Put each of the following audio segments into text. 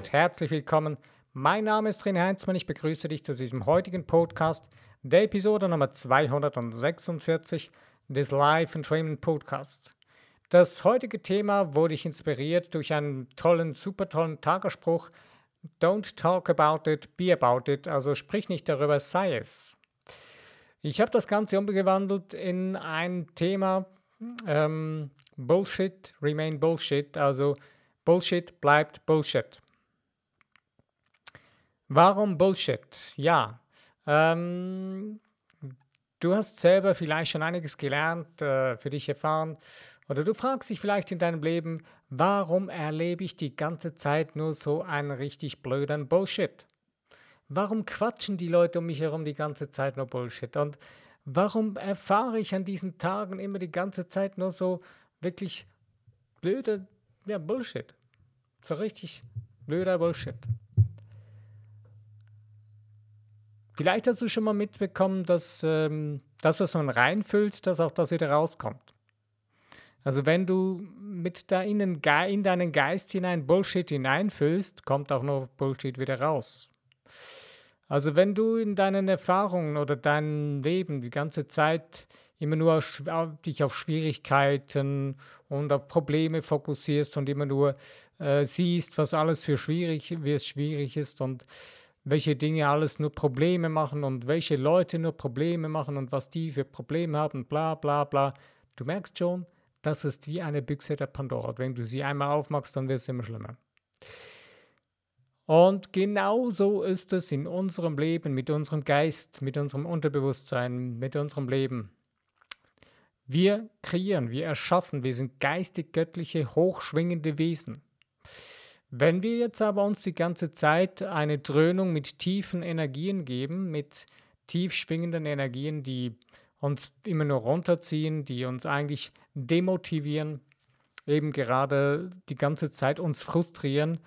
und herzlich willkommen. Mein Name ist René Heinzmann. Ich begrüße dich zu diesem heutigen Podcast, der Episode Nummer 246 des Live Entrainment Podcasts. Das heutige Thema wurde ich inspiriert durch einen tollen, super tollen Tagesspruch. Don't talk about it, be about it. Also sprich nicht darüber, sei es. Ich habe das Ganze umgewandelt in ein Thema ähm, Bullshit, remain Bullshit. Also Bullshit bleibt Bullshit. Warum Bullshit? Ja, ähm, du hast selber vielleicht schon einiges gelernt, äh, für dich erfahren oder du fragst dich vielleicht in deinem Leben, warum erlebe ich die ganze Zeit nur so einen richtig blöden Bullshit? Warum quatschen die Leute um mich herum die ganze Zeit nur Bullshit? Und warum erfahre ich an diesen Tagen immer die ganze Zeit nur so wirklich blöde ja, Bullshit? So richtig blöder Bullshit. Vielleicht hast du schon mal mitbekommen, dass ähm, das, was man reinfüllt, dass auch das wieder rauskommt. Also wenn du mit da in, in deinen Geist hinein Bullshit hineinfüllst, kommt auch noch Bullshit wieder raus. Also wenn du in deinen Erfahrungen oder deinem Leben die ganze Zeit immer nur auf, dich auf Schwierigkeiten und auf Probleme fokussierst und immer nur äh, siehst, was alles für schwierig, wie es schwierig ist und welche Dinge alles nur Probleme machen und welche Leute nur Probleme machen und was die für Probleme haben, bla bla bla. Du merkst schon, das ist wie eine Büchse der Pandora. Wenn du sie einmal aufmachst, dann wird es immer schlimmer. Und genau so ist es in unserem Leben, mit unserem Geist, mit unserem Unterbewusstsein, mit unserem Leben. Wir kreieren, wir erschaffen, wir sind geistig-göttliche, hochschwingende Wesen. Wenn wir jetzt aber uns die ganze Zeit eine Dröhnung mit tiefen Energien geben, mit tief schwingenden Energien, die uns immer nur runterziehen, die uns eigentlich demotivieren, eben gerade die ganze Zeit uns frustrieren,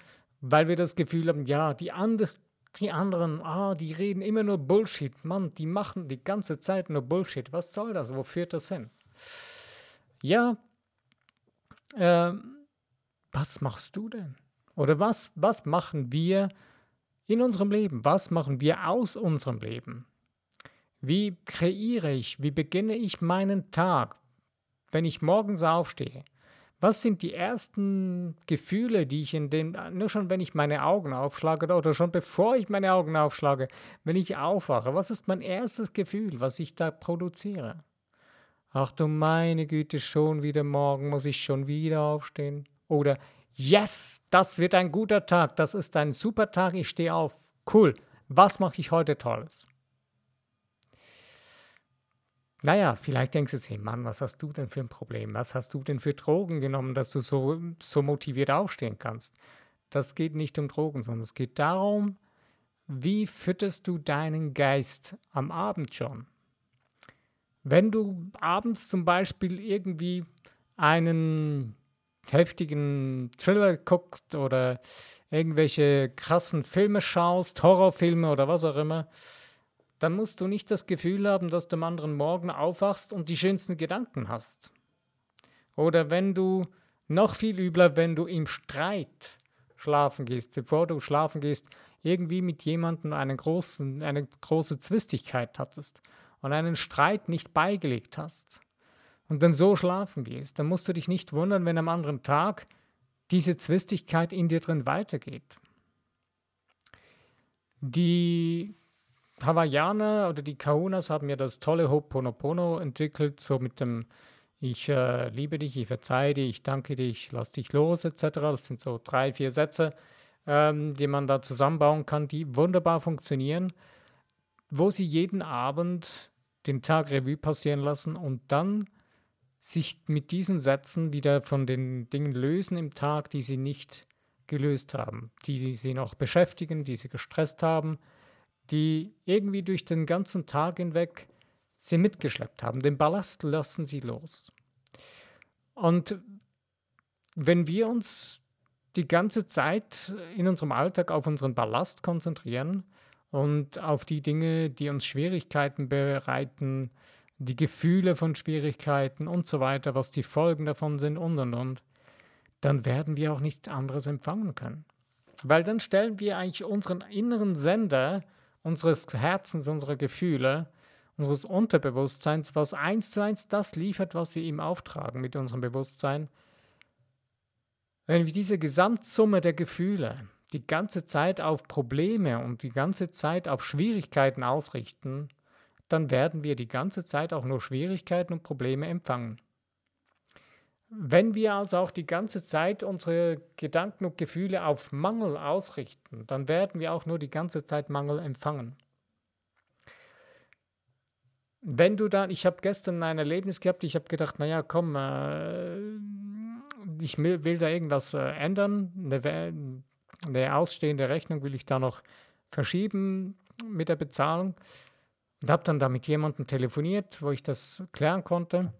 weil wir das Gefühl haben, ja, die, and die anderen, ah, die reden immer nur Bullshit, Mann, die machen die ganze Zeit nur Bullshit. Was soll das? Wo führt das hin? Ja, äh, was machst du denn? Oder was, was machen wir in unserem Leben? Was machen wir aus unserem Leben? Wie kreiere ich, wie beginne ich meinen Tag, wenn ich morgens aufstehe? Was sind die ersten Gefühle, die ich in den, nur schon wenn ich meine Augen aufschlage oder schon bevor ich meine Augen aufschlage, wenn ich aufwache, was ist mein erstes Gefühl, was ich da produziere? Ach du meine Güte, schon wieder morgen muss ich schon wieder aufstehen. Oder yes, das wird ein guter Tag, das ist ein super Tag, ich stehe auf. Cool, was mache ich heute Tolles? Naja, vielleicht denkst du dir, Mann, was hast du denn für ein Problem? Was hast du denn für Drogen genommen, dass du so, so motiviert aufstehen kannst? Das geht nicht um Drogen, sondern es geht darum, wie fütterst du deinen Geist am Abend schon? Wenn du abends zum Beispiel irgendwie einen heftigen Thriller guckst oder irgendwelche krassen Filme schaust, Horrorfilme oder was auch immer, dann musst du nicht das Gefühl haben, dass du am anderen Morgen aufwachst und die schönsten Gedanken hast. Oder wenn du, noch viel übler, wenn du im Streit schlafen gehst, bevor du schlafen gehst, irgendwie mit jemandem einen großen, eine große Zwistigkeit hattest und einen Streit nicht beigelegt hast und dann so schlafen gehst, dann musst du dich nicht wundern, wenn am anderen Tag diese Zwistigkeit in dir drin weitergeht. Die Hawaiianer oder die Kahunas haben ja das tolle Ho'oponopono entwickelt, so mit dem Ich äh, liebe dich, ich verzeihe dich, ich danke dich, lass dich los, etc. Das sind so drei, vier Sätze, ähm, die man da zusammenbauen kann, die wunderbar funktionieren, wo sie jeden Abend den Tag Revue passieren lassen und dann sich mit diesen Sätzen wieder von den Dingen lösen im Tag, die sie nicht gelöst haben, die sie noch beschäftigen, die sie gestresst haben, die irgendwie durch den ganzen Tag hinweg sie mitgeschleppt haben. Den Ballast lassen sie los. Und wenn wir uns die ganze Zeit in unserem Alltag auf unseren Ballast konzentrieren und auf die Dinge, die uns Schwierigkeiten bereiten, die Gefühle von Schwierigkeiten und so weiter, was die Folgen davon sind und und und, dann werden wir auch nichts anderes empfangen können. weil dann stellen wir eigentlich unseren inneren Sender unseres Herzens, unserer Gefühle, unseres Unterbewusstseins, was eins zu eins das liefert, was wir ihm auftragen mit unserem Bewusstsein. Wenn wir diese Gesamtsumme der Gefühle die ganze Zeit auf Probleme und die ganze Zeit auf Schwierigkeiten ausrichten, dann werden wir die ganze Zeit auch nur Schwierigkeiten und Probleme empfangen. Wenn wir also auch die ganze Zeit unsere Gedanken und Gefühle auf Mangel ausrichten, dann werden wir auch nur die ganze Zeit Mangel empfangen. Wenn du dann, ich habe gestern ein Erlebnis gehabt, ich habe gedacht, naja, komm, äh, ich will da irgendwas äh, ändern, eine, eine ausstehende Rechnung will ich da noch verschieben mit der Bezahlung und habe dann da mit jemandem telefoniert, wo ich das klären konnte.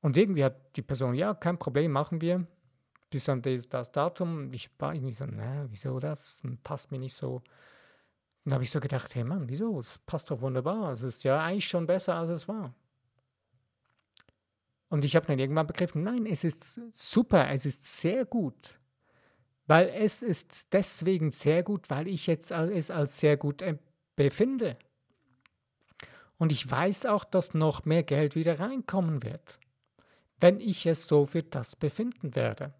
Und irgendwie hat die Person, ja, kein Problem, machen wir. Bis an das, Datum. Ich war irgendwie so, na, wieso das? Passt mir nicht so. Und habe ich so gedacht, hey Mann, wieso? Es passt doch wunderbar. Es ist ja eigentlich schon besser, als es war. Und ich habe dann irgendwann begriffen, nein, es ist super, es ist sehr gut. Weil es ist deswegen sehr gut, weil ich jetzt es als sehr gut befinde. Und ich weiß auch, dass noch mehr Geld wieder reinkommen wird wenn ich es so für das befinden werde.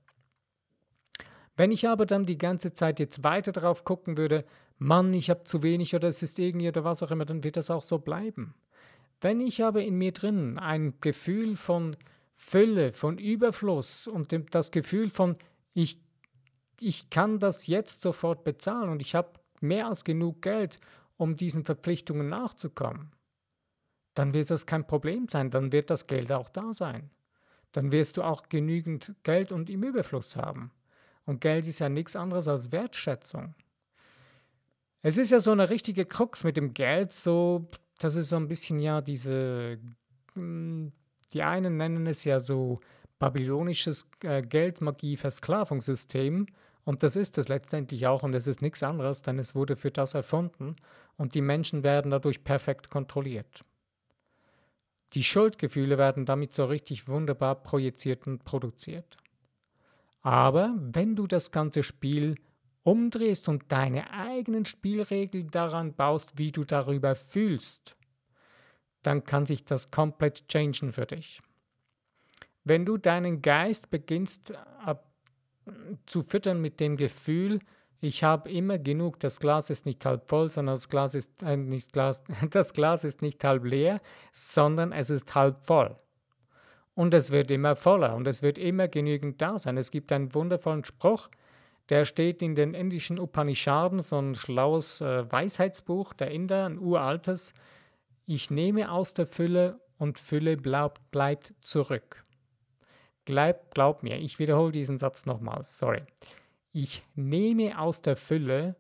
Wenn ich aber dann die ganze Zeit jetzt weiter darauf gucken würde, Mann, ich habe zu wenig oder es ist irgendwie oder was auch immer, dann wird das auch so bleiben. Wenn ich aber in mir drin ein Gefühl von Fülle, von Überfluss und das Gefühl von, ich, ich kann das jetzt sofort bezahlen und ich habe mehr als genug Geld, um diesen Verpflichtungen nachzukommen, dann wird das kein Problem sein, dann wird das Geld auch da sein dann wirst du auch genügend Geld und im Überfluss haben. Und Geld ist ja nichts anderes als Wertschätzung. Es ist ja so eine richtige Krux mit dem Geld, so, das ist so ein bisschen ja diese, hm, die einen nennen es ja so babylonisches äh, Geldmagie-Versklavungssystem. Und das ist es letztendlich auch und es ist nichts anderes, denn es wurde für das erfunden und die Menschen werden dadurch perfekt kontrolliert. Die Schuldgefühle werden damit so richtig wunderbar projiziert und produziert. Aber wenn du das ganze Spiel umdrehst und deine eigenen Spielregeln daran baust, wie du darüber fühlst, dann kann sich das komplett changen für dich. Wenn du deinen Geist beginnst ab, zu füttern mit dem Gefühl, ich habe immer genug, das Glas ist nicht halb voll, sondern das Glas ist äh, nicht Glas, das Glas ist nicht halb leer, sondern es ist halb voll. Und es wird immer voller und es wird immer genügend da sein. Es gibt einen wundervollen Spruch, der steht in den indischen Upanishaden, so ein schlaues äh, Weisheitsbuch der Inder, ein uraltes. Ich nehme aus der Fülle und Fülle bleibt, bleibt zurück. Glaub, glaub mir, ich wiederhole diesen Satz nochmals, sorry. Ich nehme aus der Fülle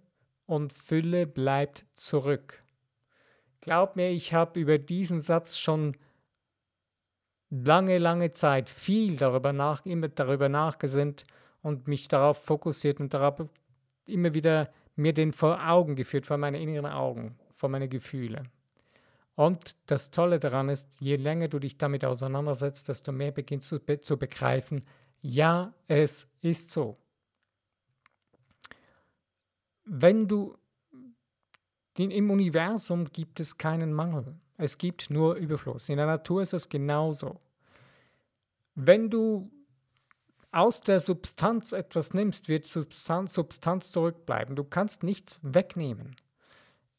und Fülle bleibt zurück. Glaub mir, ich habe über diesen Satz schon lange, lange Zeit viel darüber nach, immer darüber nachgesinnt und mich darauf fokussiert und darauf immer wieder mir den vor Augen geführt, vor meine inneren Augen, vor meine Gefühle. Und das Tolle daran ist, je länger du dich damit auseinandersetzt, desto mehr beginnst du zu begreifen, ja, es ist so wenn du im Universum gibt es keinen Mangel. Es gibt nur Überfluss. In der Natur ist es genauso. Wenn du aus der Substanz etwas nimmst, wird Substanz, Substanz zurückbleiben. Du kannst nichts wegnehmen.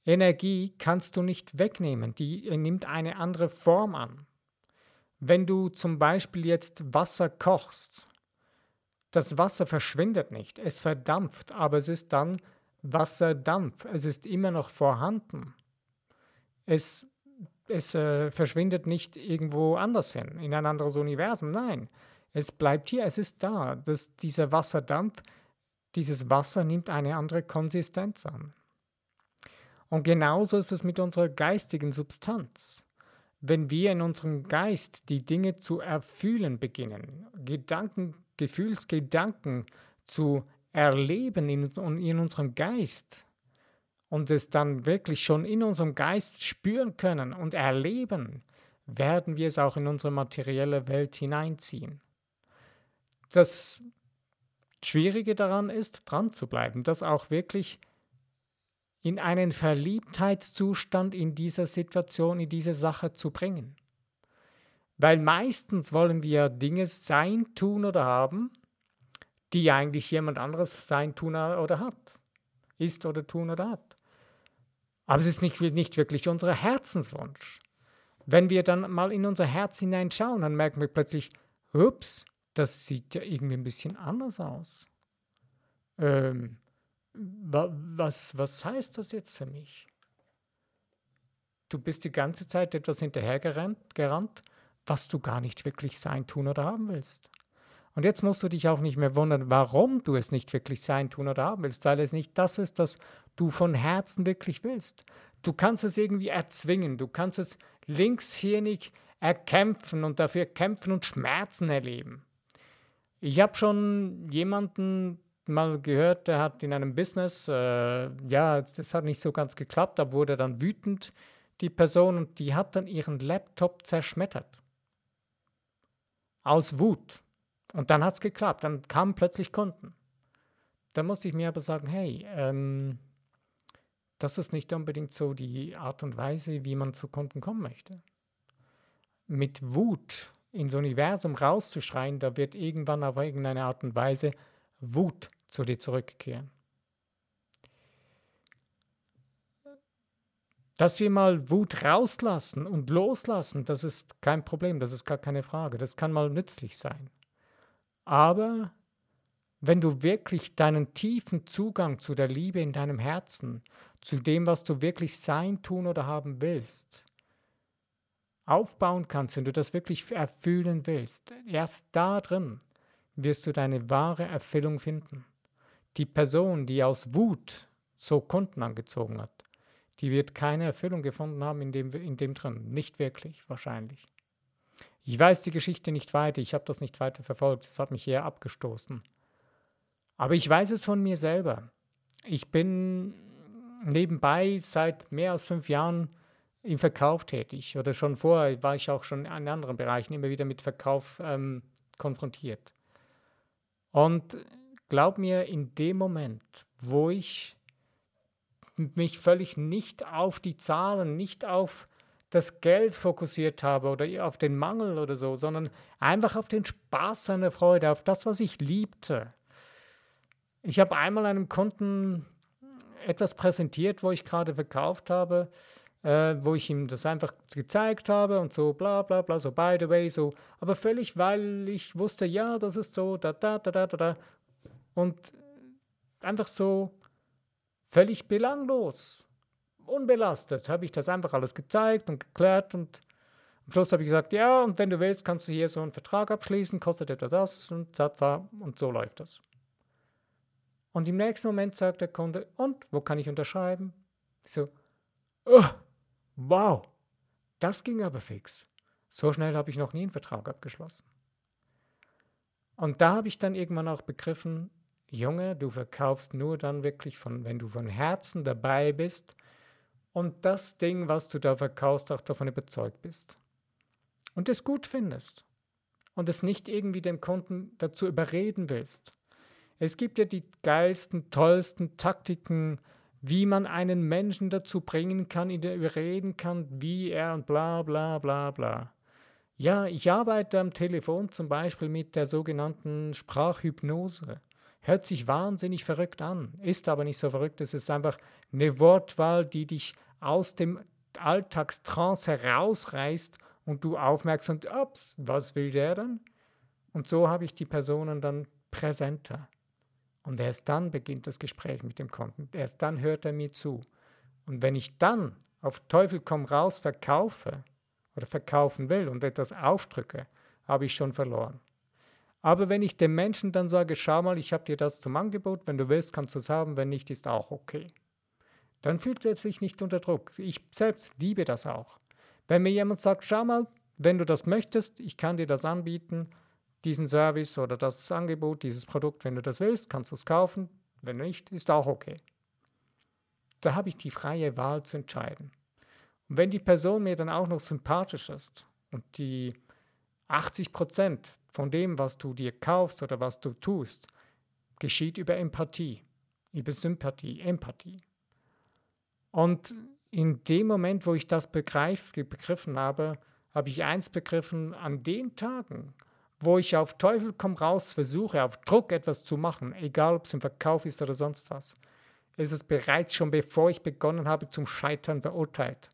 Energie kannst du nicht wegnehmen. Die nimmt eine andere Form an. Wenn du zum Beispiel jetzt Wasser kochst, das Wasser verschwindet nicht, es verdampft, aber es ist dann Wasserdampf. Es ist immer noch vorhanden. Es, es äh, verschwindet nicht irgendwo anders hin, in ein anderes Universum. Nein, es bleibt hier, es ist da. Das, dieser Wasserdampf, dieses Wasser nimmt eine andere Konsistenz an. Und genauso ist es mit unserer geistigen Substanz. Wenn wir in unserem Geist die Dinge zu erfühlen beginnen, Gedanken, Gefühlsgedanken zu erleben in, in unserem Geist und es dann wirklich schon in unserem Geist spüren können und erleben, werden wir es auch in unsere materielle Welt hineinziehen. Das Schwierige daran ist, dran zu bleiben, das auch wirklich in einen Verliebtheitszustand in dieser Situation, in diese Sache zu bringen. Weil meistens wollen wir Dinge sein, tun oder haben, die eigentlich jemand anderes sein, tun oder hat. Ist oder tun oder hat. Aber es ist nicht, nicht wirklich unser Herzenswunsch. Wenn wir dann mal in unser Herz hineinschauen, dann merken wir plötzlich, ups, das sieht ja irgendwie ein bisschen anders aus. Ähm, was, was heißt das jetzt für mich? Du bist die ganze Zeit etwas hinterhergerannt, gerannt, was du gar nicht wirklich sein, tun oder haben willst. Und jetzt musst du dich auch nicht mehr wundern, warum du es nicht wirklich sein, tun oder haben willst, weil es nicht das ist, was du von Herzen wirklich willst. Du kannst es irgendwie erzwingen, du kannst es linkshirnig erkämpfen und dafür kämpfen und Schmerzen erleben. Ich habe schon jemanden mal gehört, der hat in einem Business, äh, ja, das hat nicht so ganz geklappt, da wurde dann wütend, die Person, und die hat dann ihren Laptop zerschmettert. Aus Wut. Und dann hat es geklappt, dann kamen plötzlich Kunden. Da musste ich mir aber sagen, hey, ähm, das ist nicht unbedingt so die Art und Weise, wie man zu Kunden kommen möchte. Mit Wut ins Universum rauszuschreien, da wird irgendwann auf irgendeine Art und Weise Wut zu dir zurückkehren. Dass wir mal Wut rauslassen und loslassen, das ist kein Problem, das ist gar keine Frage. Das kann mal nützlich sein. Aber wenn du wirklich deinen tiefen Zugang zu der Liebe in deinem Herzen, zu dem, was du wirklich sein, tun oder haben willst, aufbauen kannst, wenn du das wirklich erfüllen willst, erst da drin wirst du deine wahre Erfüllung finden. Die Person, die aus Wut so Kunden angezogen hat, die wird keine Erfüllung gefunden haben in dem, in dem drin. Nicht wirklich, wahrscheinlich. Ich weiß die Geschichte nicht weiter, ich habe das nicht weiter verfolgt, es hat mich eher abgestoßen. Aber ich weiß es von mir selber. Ich bin nebenbei seit mehr als fünf Jahren im Verkauf tätig oder schon vorher war ich auch schon in anderen Bereichen immer wieder mit Verkauf ähm, konfrontiert. Und glaub mir, in dem Moment, wo ich mich völlig nicht auf die Zahlen, nicht auf das Geld fokussiert habe oder auf den Mangel oder so, sondern einfach auf den Spaß seiner Freude, auf das, was ich liebte. Ich habe einmal einem Kunden etwas präsentiert, wo ich gerade verkauft habe, äh, wo ich ihm das einfach gezeigt habe und so bla bla bla, so by the way, so, aber völlig, weil ich wusste, ja, das ist so, da da da da da da und einfach so völlig belanglos unbelastet habe ich das einfach alles gezeigt und geklärt und am Schluss habe ich gesagt, ja, und wenn du willst, kannst du hier so einen Vertrag abschließen, kostet etwa das und zata, und so läuft das. Und im nächsten Moment sagt der Kunde, und wo kann ich unterschreiben? Ich so, oh, wow, das ging aber fix. So schnell habe ich noch nie einen Vertrag abgeschlossen. Und da habe ich dann irgendwann auch begriffen, Junge, du verkaufst nur dann wirklich von, wenn du von Herzen dabei bist und das Ding, was du da verkaufst, auch davon überzeugt bist. Und es gut findest. Und es nicht irgendwie dem Kunden dazu überreden willst. Es gibt ja die geilsten, tollsten Taktiken, wie man einen Menschen dazu bringen kann, ihn überreden kann, wie er und bla bla bla bla. Ja, ich arbeite am Telefon zum Beispiel mit der sogenannten Sprachhypnose. Hört sich wahnsinnig verrückt an, ist aber nicht so verrückt. Es ist einfach eine Wortwahl, die dich aus dem Alltagstrance herausreißt und du aufmerkst und, ups, was will der dann? Und so habe ich die Personen dann präsenter. Und erst dann beginnt das Gespräch mit dem Kunden. Erst dann hört er mir zu. Und wenn ich dann auf Teufel komm raus verkaufe oder verkaufen will und etwas aufdrücke, habe ich schon verloren. Aber wenn ich dem Menschen dann sage, schau mal, ich habe dir das zum Angebot, wenn du willst, kannst du es haben, wenn nicht, ist auch okay dann fühlt er sich nicht unter Druck. Ich selbst liebe das auch. Wenn mir jemand sagt, schau mal, wenn du das möchtest, ich kann dir das anbieten, diesen Service oder das Angebot, dieses Produkt, wenn du das willst, kannst du es kaufen, wenn nicht, ist auch okay. Da habe ich die freie Wahl zu entscheiden. Und wenn die Person mir dann auch noch sympathisch ist und die 80 Prozent von dem, was du dir kaufst oder was du tust, geschieht über Empathie, über Sympathie, Empathie. Und in dem Moment, wo ich das begreif, begriffen habe, habe ich eins begriffen, an den Tagen, wo ich auf Teufel komm raus versuche, auf Druck etwas zu machen, egal ob es im Verkauf ist oder sonst was, ist es bereits schon bevor ich begonnen habe zum Scheitern verurteilt.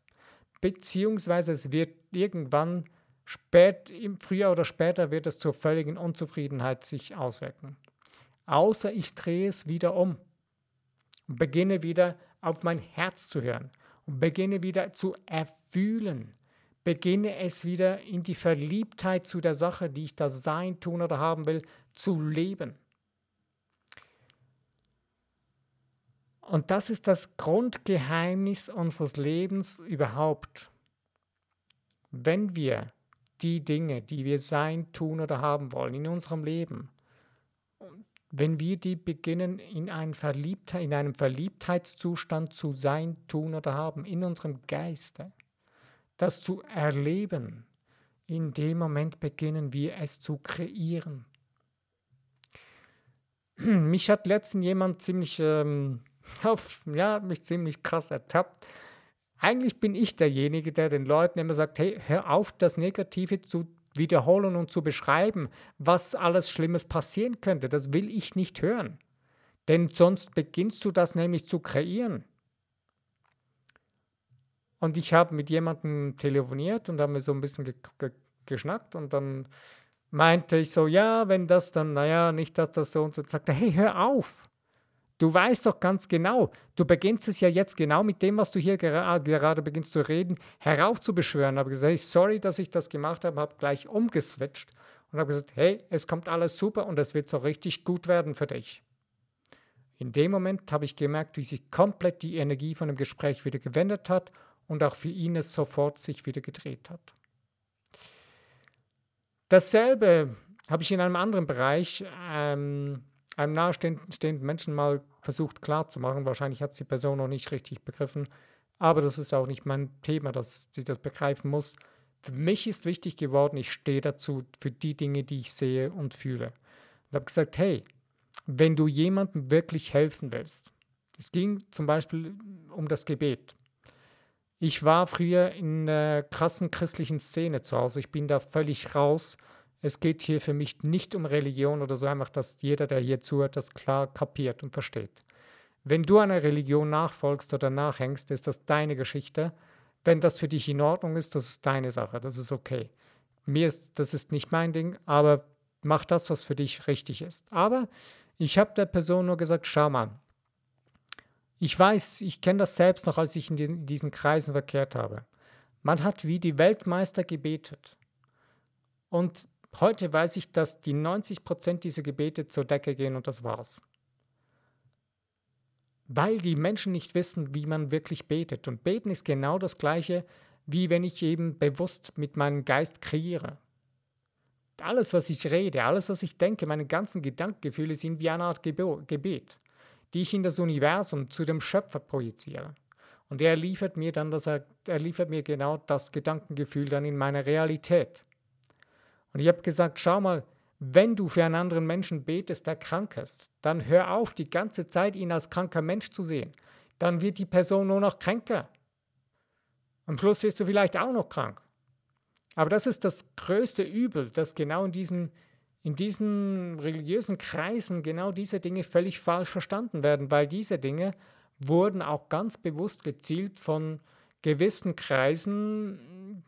Beziehungsweise es wird irgendwann spät, im Frühjahr oder später wird es zur völligen Unzufriedenheit sich auswirken. Außer ich drehe es wieder um und beginne wieder auf mein Herz zu hören und beginne wieder zu erfühlen. Beginne es wieder in die Verliebtheit zu der Sache, die ich da sein, tun oder haben will, zu leben. Und das ist das Grundgeheimnis unseres Lebens überhaupt. Wenn wir die Dinge, die wir sein, tun oder haben wollen in unserem Leben, wenn wir die beginnen in, ein Verliebtheit, in einem Verliebtheitszustand zu sein, tun oder haben, in unserem Geiste, das zu erleben, in dem Moment beginnen wir es zu kreieren. Mich hat letztens jemand ziemlich, ähm, auf, ja, mich ziemlich krass ertappt. Eigentlich bin ich derjenige, der den Leuten immer sagt, hey, hör auf, das Negative zu wiederholen und zu beschreiben, was alles Schlimmes passieren könnte. Das will ich nicht hören. Denn sonst beginnst du das nämlich zu kreieren. Und ich habe mit jemandem telefoniert und haben wir so ein bisschen ge ge geschnackt und dann meinte ich so, ja, wenn das dann, naja, nicht, dass das so und so, sagt er, hey, hör auf. Du weißt doch ganz genau, du beginnst es ja jetzt genau mit dem, was du hier gera gerade beginnst zu reden, heraufzubeschwören. Habe gesagt, hey, sorry, dass ich das gemacht habe, habe gleich umgeswitcht und habe gesagt, hey, es kommt alles super und es wird so richtig gut werden für dich. In dem Moment habe ich gemerkt, wie sich komplett die Energie von dem Gespräch wieder gewendet hat und auch für ihn es sofort sich wieder gedreht hat. Dasselbe habe ich in einem anderen Bereich ähm, einem nahestehenden Menschen mal versucht klarzumachen. Wahrscheinlich hat es die Person noch nicht richtig begriffen, aber das ist auch nicht mein Thema, dass sie das begreifen muss. Für mich ist wichtig geworden, ich stehe dazu für die Dinge, die ich sehe und fühle. Und habe gesagt, hey, wenn du jemandem wirklich helfen willst, es ging zum Beispiel um das Gebet. Ich war früher in der krassen christlichen Szene zu Hause. Ich bin da völlig raus es geht hier für mich nicht um Religion oder so, einfach, dass jeder, der hier zuhört, das klar kapiert und versteht. Wenn du einer Religion nachfolgst oder nachhängst, ist das deine Geschichte. Wenn das für dich in Ordnung ist, das ist deine Sache, das ist okay. Mir ist, das ist nicht mein Ding, aber mach das, was für dich richtig ist. Aber ich habe der Person nur gesagt, schau mal, ich weiß, ich kenne das selbst noch, als ich in, den, in diesen Kreisen verkehrt habe. Man hat wie die Weltmeister gebetet. Und Heute weiß ich, dass die 90 Prozent dieser Gebete zur Decke gehen und das war's. Weil die Menschen nicht wissen, wie man wirklich betet. Und beten ist genau das Gleiche, wie wenn ich eben bewusst mit meinem Geist kreiere. Alles, was ich rede, alles, was ich denke, meine ganzen Gedankengefühle sind wie eine Art Gebet, die ich in das Universum zu dem Schöpfer projiziere. Und er liefert mir dann das, er liefert mir genau das Gedankengefühl dann in meiner Realität. Und ich habe gesagt, schau mal, wenn du für einen anderen Menschen betest, der krank ist, dann hör auf, die ganze Zeit ihn als kranker Mensch zu sehen. Dann wird die Person nur noch kränker. Am Schluss wirst du vielleicht auch noch krank. Aber das ist das größte Übel, dass genau in diesen, in diesen religiösen Kreisen genau diese Dinge völlig falsch verstanden werden, weil diese Dinge wurden auch ganz bewusst gezielt von gewissen Kreisen,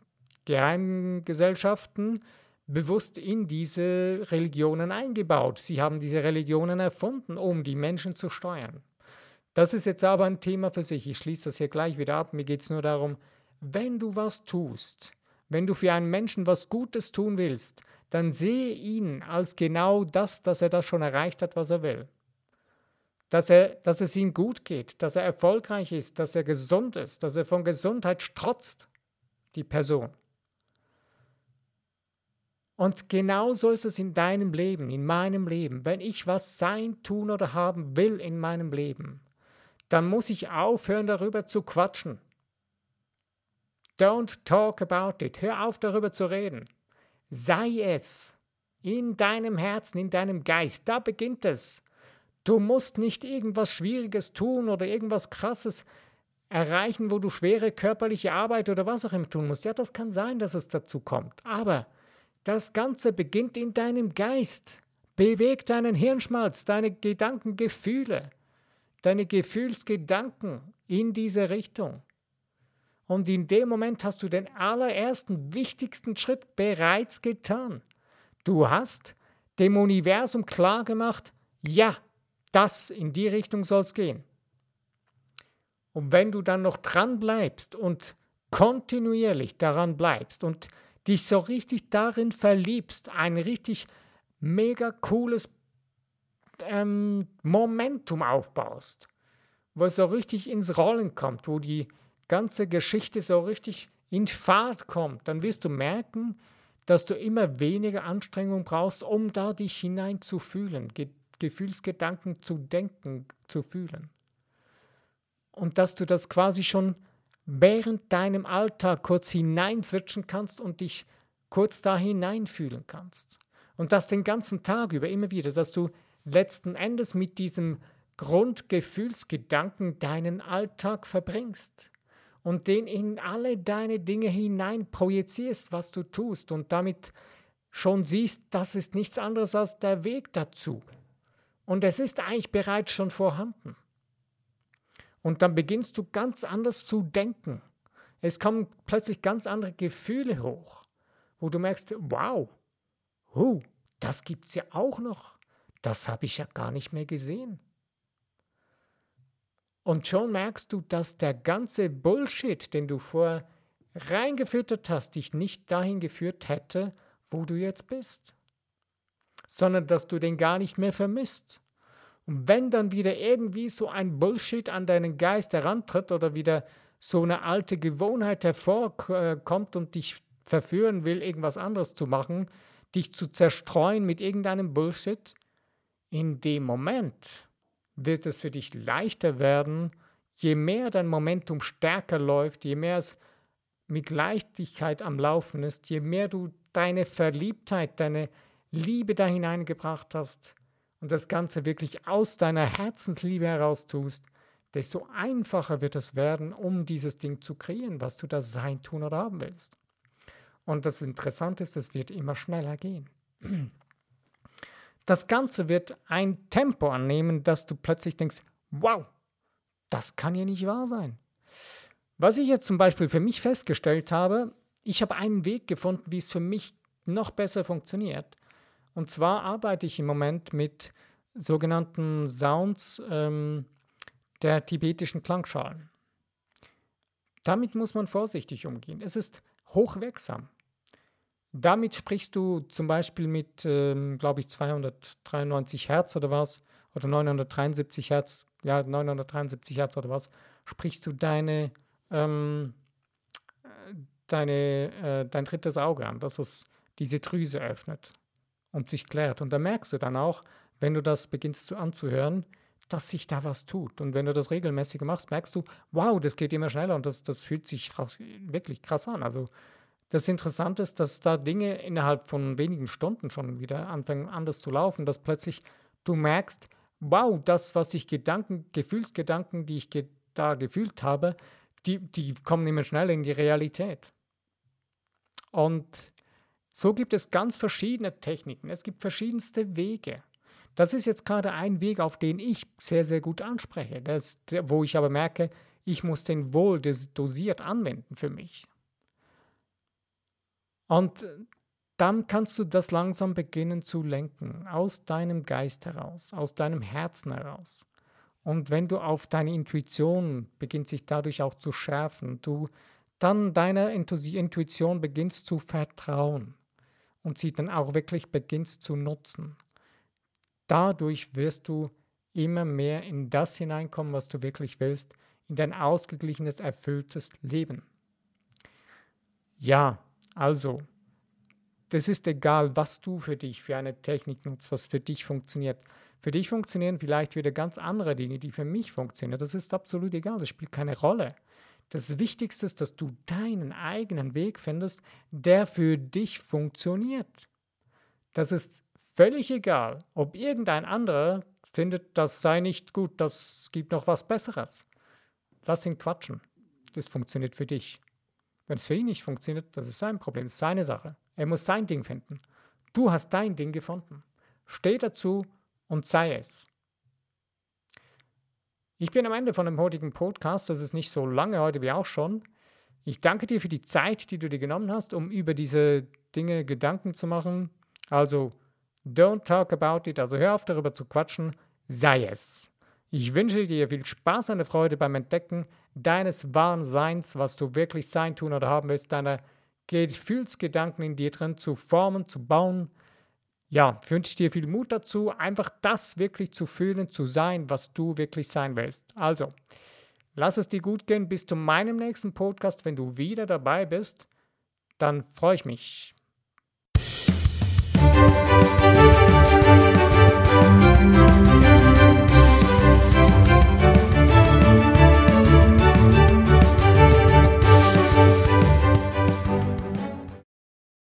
Geheimgesellschaften, bewusst in diese Religionen eingebaut. Sie haben diese Religionen erfunden, um die Menschen zu steuern. Das ist jetzt aber ein Thema für sich. Ich schließe das hier gleich wieder ab. Mir geht es nur darum, wenn du was tust, wenn du für einen Menschen was Gutes tun willst, dann sehe ihn als genau das, dass er das schon erreicht hat, was er will. Dass, er, dass es ihm gut geht, dass er erfolgreich ist, dass er gesund ist, dass er von Gesundheit strotzt, die Person. Und genauso ist es in deinem Leben, in meinem Leben. Wenn ich was sein, tun oder haben will in meinem Leben, dann muss ich aufhören, darüber zu quatschen. Don't talk about it. Hör auf, darüber zu reden. Sei es in deinem Herzen, in deinem Geist. Da beginnt es. Du musst nicht irgendwas Schwieriges tun oder irgendwas Krasses erreichen, wo du schwere körperliche Arbeit oder was auch immer tun musst. Ja, das kann sein, dass es dazu kommt. Aber das Ganze beginnt in deinem Geist. Beweg deinen Hirnschmalz, deine Gedanken, Gefühle, deine Gefühlsgedanken in diese Richtung. Und in dem Moment hast du den allerersten, wichtigsten Schritt bereits getan. Du hast dem Universum klargemacht, ja, das in die Richtung soll es gehen. Und wenn du dann noch dran bleibst und kontinuierlich daran bleibst und dich so richtig darin verliebst, ein richtig mega cooles ähm, Momentum aufbaust, wo es so richtig ins Rollen kommt, wo die ganze Geschichte so richtig in Fahrt kommt, dann wirst du merken, dass du immer weniger Anstrengung brauchst, um da dich hineinzufühlen, Ge Gefühlsgedanken zu denken, zu fühlen. Und dass du das quasi schon während deinem Alltag kurz hineinswitchen kannst und dich kurz da hineinfühlen kannst. Und das den ganzen Tag über immer wieder, dass du letzten Endes mit diesem Grundgefühlsgedanken deinen Alltag verbringst und den in alle deine Dinge hinein projizierst, was du tust und damit schon siehst, das ist nichts anderes als der Weg dazu. Und es ist eigentlich bereits schon vorhanden. Und dann beginnst du ganz anders zu denken. Es kommen plötzlich ganz andere Gefühle hoch, wo du merkst, wow, huh, das gibt es ja auch noch. Das habe ich ja gar nicht mehr gesehen. Und schon merkst du, dass der ganze Bullshit, den du vorher reingefüttert hast, dich nicht dahin geführt hätte, wo du jetzt bist, sondern dass du den gar nicht mehr vermisst. Und wenn dann wieder irgendwie so ein Bullshit an deinen Geist herantritt oder wieder so eine alte Gewohnheit hervorkommt und dich verführen will, irgendwas anderes zu machen, dich zu zerstreuen mit irgendeinem Bullshit, in dem Moment wird es für dich leichter werden, je mehr dein Momentum stärker läuft, je mehr es mit Leichtigkeit am Laufen ist, je mehr du deine Verliebtheit, deine Liebe da hineingebracht hast, und das Ganze wirklich aus deiner Herzensliebe heraus tust, desto einfacher wird es werden, um dieses Ding zu kreieren, was du da sein, tun oder haben willst. Und das Interessante ist, es wird immer schneller gehen. Das Ganze wird ein Tempo annehmen, dass du plötzlich denkst, wow, das kann ja nicht wahr sein. Was ich jetzt zum Beispiel für mich festgestellt habe, ich habe einen Weg gefunden, wie es für mich noch besser funktioniert. Und zwar arbeite ich im Moment mit sogenannten Sounds ähm, der tibetischen Klangschalen. Damit muss man vorsichtig umgehen. Es ist hochwirksam. Damit sprichst du zum Beispiel mit, ähm, glaube ich, 293 Hertz oder was, oder 973 Hertz, ja, 973 Hertz oder was, sprichst du deine, ähm, deine, äh, dein drittes Auge an, dass es diese Drüse öffnet und sich klärt. Und da merkst du dann auch, wenn du das beginnst zu anzuhören, dass sich da was tut. Und wenn du das regelmäßig machst, merkst du, wow, das geht immer schneller und das, das fühlt sich krass, wirklich krass an. Also das Interessante ist, dass da Dinge innerhalb von wenigen Stunden schon wieder anfangen anders zu laufen, dass plötzlich du merkst, wow, das, was ich Gedanken, Gefühlsgedanken, die ich ge da gefühlt habe, die, die kommen immer schneller in die Realität. Und so gibt es ganz verschiedene Techniken, es gibt verschiedenste Wege. Das ist jetzt gerade ein Weg, auf den ich sehr, sehr gut anspreche, das, wo ich aber merke, ich muss den wohl dosiert anwenden für mich. Und dann kannst du das langsam beginnen zu lenken, aus deinem Geist heraus, aus deinem Herzen heraus. Und wenn du auf deine Intuition beginnt sich dadurch auch zu schärfen, du dann deiner Intuition beginnst zu vertrauen, und sie dann auch wirklich beginnst zu nutzen. Dadurch wirst du immer mehr in das hineinkommen, was du wirklich willst, in dein ausgeglichenes, erfülltes Leben. Ja, also, das ist egal, was du für dich für eine Technik nutzt, was für dich funktioniert. Für dich funktionieren vielleicht wieder ganz andere Dinge, die für mich funktionieren. Das ist absolut egal, das spielt keine Rolle. Das Wichtigste ist, dass du deinen eigenen Weg findest, der für dich funktioniert. Das ist völlig egal, ob irgendein anderer findet, das sei nicht gut, das gibt noch was Besseres. Lass ihn quatschen. Das funktioniert für dich. Wenn es für ihn nicht funktioniert, das ist sein Problem, das ist seine Sache. Er muss sein Ding finden. Du hast dein Ding gefunden. Steh dazu und sei es. Ich bin am Ende von dem heutigen Podcast. Das ist nicht so lange heute wie auch schon. Ich danke dir für die Zeit, die du dir genommen hast, um über diese Dinge Gedanken zu machen. Also, don't talk about it. Also, hör auf darüber zu quatschen. Sei es. Ich wünsche dir viel Spaß und Freude beim Entdecken deines wahren Seins, was du wirklich sein, tun oder haben willst, deine Gefühlsgedanken in dir drin zu formen, zu bauen. Ja, ich wünsche dir viel Mut dazu, einfach das wirklich zu fühlen, zu sein, was du wirklich sein willst. Also, lass es dir gut gehen. Bis zu meinem nächsten Podcast, wenn du wieder dabei bist, dann freue ich mich.